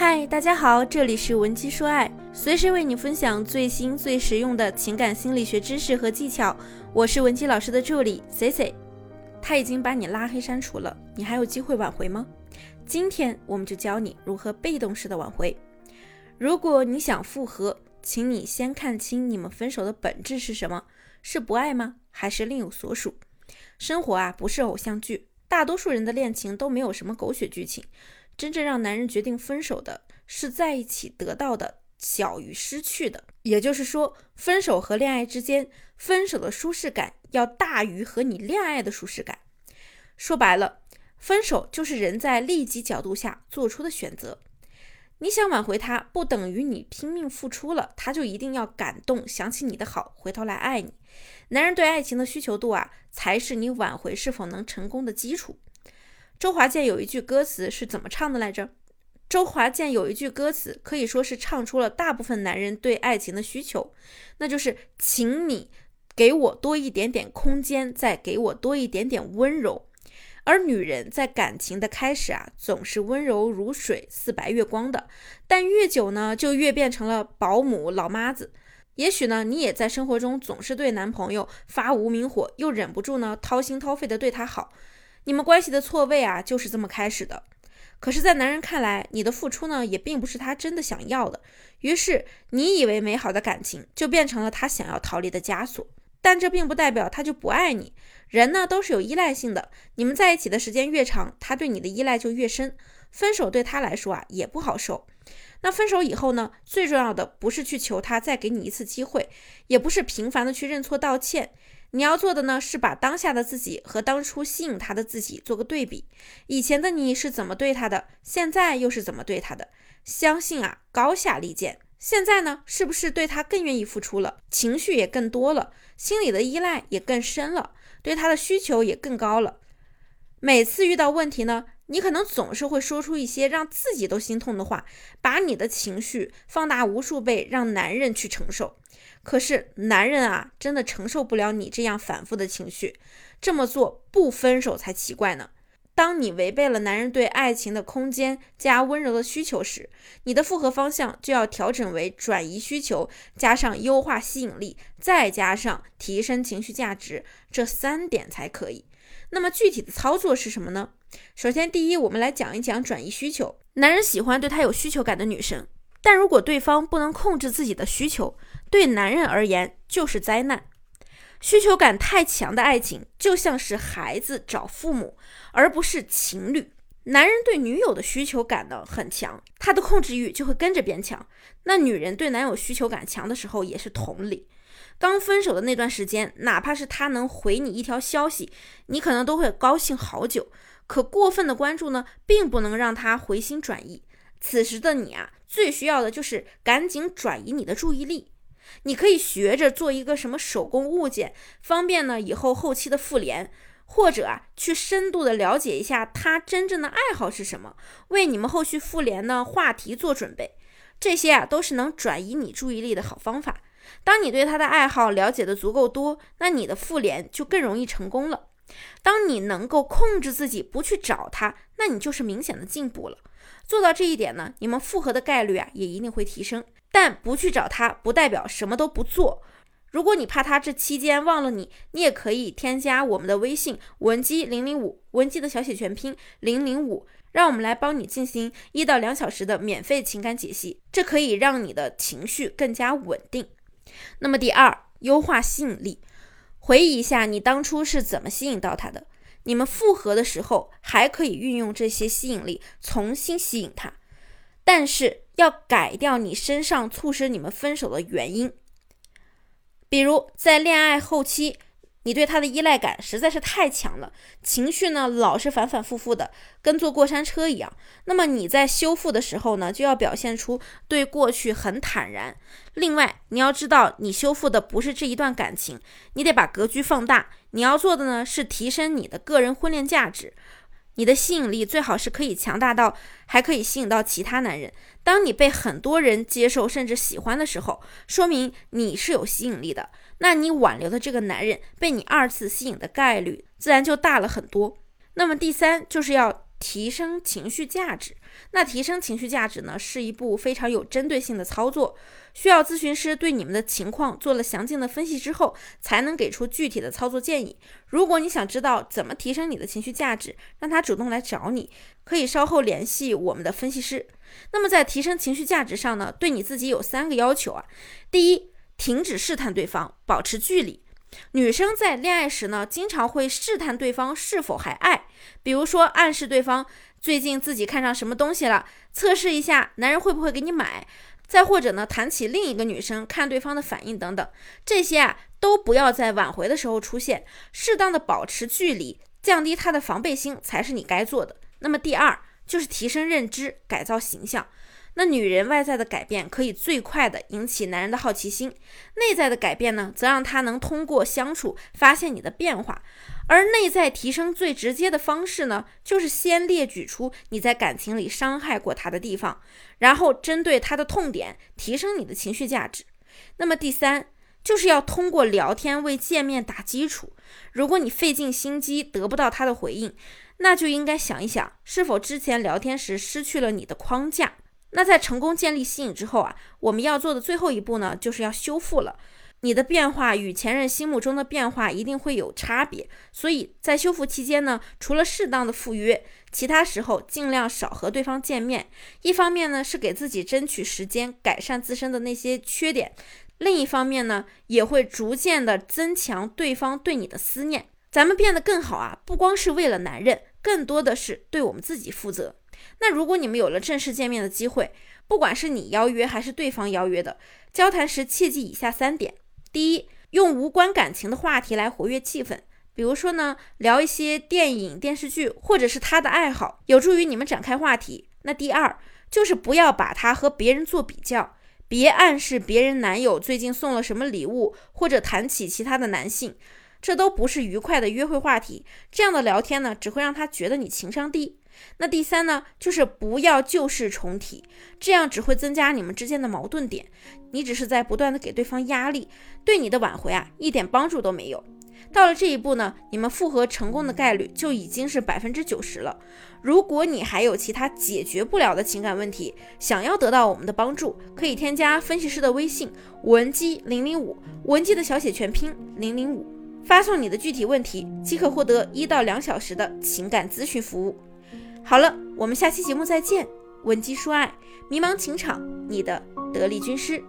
嗨，大家好，这里是文姬说爱，随时为你分享最新最实用的情感心理学知识和技巧。我是文姬老师的助理 C C。他已经把你拉黑删除了，你还有机会挽回吗？今天我们就教你如何被动式的挽回。如果你想复合，请你先看清你们分手的本质是什么：是不爱吗？还是另有所属？生活啊，不是偶像剧，大多数人的恋情都没有什么狗血剧情。真正让男人决定分手的是在一起得到的小于失去的，也就是说，分手和恋爱之间，分手的舒适感要大于和你恋爱的舒适感。说白了，分手就是人在利己角度下做出的选择。你想挽回他，不等于你拼命付出了，他就一定要感动，想起你的好，回头来爱你。男人对爱情的需求度啊，才是你挽回是否能成功的基础。周华健有一句歌词是怎么唱的来着？周华健有一句歌词可以说是唱出了大部分男人对爱情的需求，那就是请你给我多一点点空间，再给我多一点点温柔。而女人在感情的开始啊，总是温柔如水、似白月光的，但越久呢，就越变成了保姆、老妈子。也许呢，你也在生活中总是对男朋友发无名火，又忍不住呢掏心掏肺的对他好。你们关系的错位啊，就是这么开始的。可是，在男人看来，你的付出呢，也并不是他真的想要的。于是，你以为美好的感情，就变成了他想要逃离的枷锁。但这并不代表他就不爱你。人呢，都是有依赖性的。你们在一起的时间越长，他对你的依赖就越深。分手对他来说啊，也不好受。那分手以后呢，最重要的不是去求他再给你一次机会，也不是频繁的去认错道歉。你要做的呢，是把当下的自己和当初吸引他的自己做个对比。以前的你是怎么对他的，现在又是怎么对他的？相信啊，高下立见。现在呢，是不是对他更愿意付出了，情绪也更多了，心里的依赖也更深了，对他的需求也更高了？每次遇到问题呢，你可能总是会说出一些让自己都心痛的话，把你的情绪放大无数倍，让男人去承受。可是男人啊，真的承受不了你这样反复的情绪，这么做不分手才奇怪呢。当你违背了男人对爱情的空间加温柔的需求时，你的复合方向就要调整为转移需求，加上优化吸引力，再加上提升情绪价值，这三点才可以。那么具体的操作是什么呢？首先，第一，我们来讲一讲转移需求。男人喜欢对他有需求感的女生，但如果对方不能控制自己的需求，对男人而言就是灾难。需求感太强的爱情就像是孩子找父母，而不是情侣。男人对女友的需求感呢很强，他的控制欲就会跟着变强。那女人对男友需求感强的时候也是同理。刚分手的那段时间，哪怕是他能回你一条消息，你可能都会高兴好久。可过分的关注呢，并不能让他回心转意。此时的你啊，最需要的就是赶紧转移你的注意力。你可以学着做一个什么手工物件，方便呢以后后期的复联，或者啊去深度的了解一下他真正的爱好是什么，为你们后续复联呢话题做准备。这些啊都是能转移你注意力的好方法。当你对他的爱好了解的足够多，那你的复联就更容易成功了。当你能够控制自己不去找他，那你就是明显的进步了。做到这一点呢，你们复合的概率啊也一定会提升。但不去找他，不代表什么都不做。如果你怕他这期间忘了你，你也可以添加我们的微信文姬零零五，文姬的小写全拼零零五，让我们来帮你进行一到两小时的免费情感解析，这可以让你的情绪更加稳定。那么第二，优化吸引力，回忆一下你当初是怎么吸引到他的，你们复合的时候还可以运用这些吸引力重新吸引他，但是。要改掉你身上促使你们分手的原因，比如在恋爱后期，你对他的依赖感实在是太强了，情绪呢老是反反复复的，跟坐过山车一样。那么你在修复的时候呢，就要表现出对过去很坦然。另外，你要知道，你修复的不是这一段感情，你得把格局放大。你要做的呢，是提升你的个人婚恋价值。你的吸引力最好是可以强大到还可以吸引到其他男人。当你被很多人接受甚至喜欢的时候，说明你是有吸引力的。那你挽留的这个男人被你二次吸引的概率自然就大了很多。那么第三就是要提升情绪价值。那提升情绪价值呢，是一步非常有针对性的操作，需要咨询师对你们的情况做了详尽的分析之后，才能给出具体的操作建议。如果你想知道怎么提升你的情绪价值，让他主动来找你，可以稍后联系我们的分析师。那么在提升情绪价值上呢，对你自己有三个要求啊。第一，停止试探对方，保持距离。女生在恋爱时呢，经常会试探对方是否还爱，比如说暗示对方最近自己看上什么东西了，测试一下男人会不会给你买，再或者呢，谈起另一个女生，看对方的反应等等，这些啊都不要在挽回的时候出现，适当的保持距离，降低他的防备心才是你该做的。那么第二就是提升认知，改造形象。那女人外在的改变可以最快的引起男人的好奇心，内在的改变呢，则让他能通过相处发现你的变化。而内在提升最直接的方式呢，就是先列举出你在感情里伤害过他的地方，然后针对他的痛点提升你的情绪价值。那么第三，就是要通过聊天为见面打基础。如果你费尽心机得不到他的回应，那就应该想一想，是否之前聊天时失去了你的框架。那在成功建立吸引之后啊，我们要做的最后一步呢，就是要修复了。你的变化与前任心目中的变化一定会有差别，所以在修复期间呢，除了适当的赴约，其他时候尽量少和对方见面。一方面呢，是给自己争取时间改善自身的那些缺点；另一方面呢，也会逐渐的增强对方对你的思念。咱们变得更好啊，不光是为了男人，更多的是对我们自己负责。那如果你们有了正式见面的机会，不管是你邀约还是对方邀约的，交谈时切记以下三点：第一，用无关感情的话题来活跃气氛，比如说呢，聊一些电影、电视剧，或者是他的爱好，有助于你们展开话题。那第二，就是不要把他和别人做比较，别暗示别人男友最近送了什么礼物，或者谈起其他的男性，这都不是愉快的约会话题。这样的聊天呢，只会让他觉得你情商低。那第三呢，就是不要旧事重提，这样只会增加你们之间的矛盾点。你只是在不断的给对方压力，对你的挽回啊一点帮助都没有。到了这一步呢，你们复合成功的概率就已经是百分之九十了。如果你还有其他解决不了的情感问题，想要得到我们的帮助，可以添加分析师的微信文姬零零五，文姬的小写全拼零零五，发送你的具体问题，即可获得一到两小时的情感咨询服务。好了，我们下期节目再见。文姬说爱，迷茫情场，你的得力军师。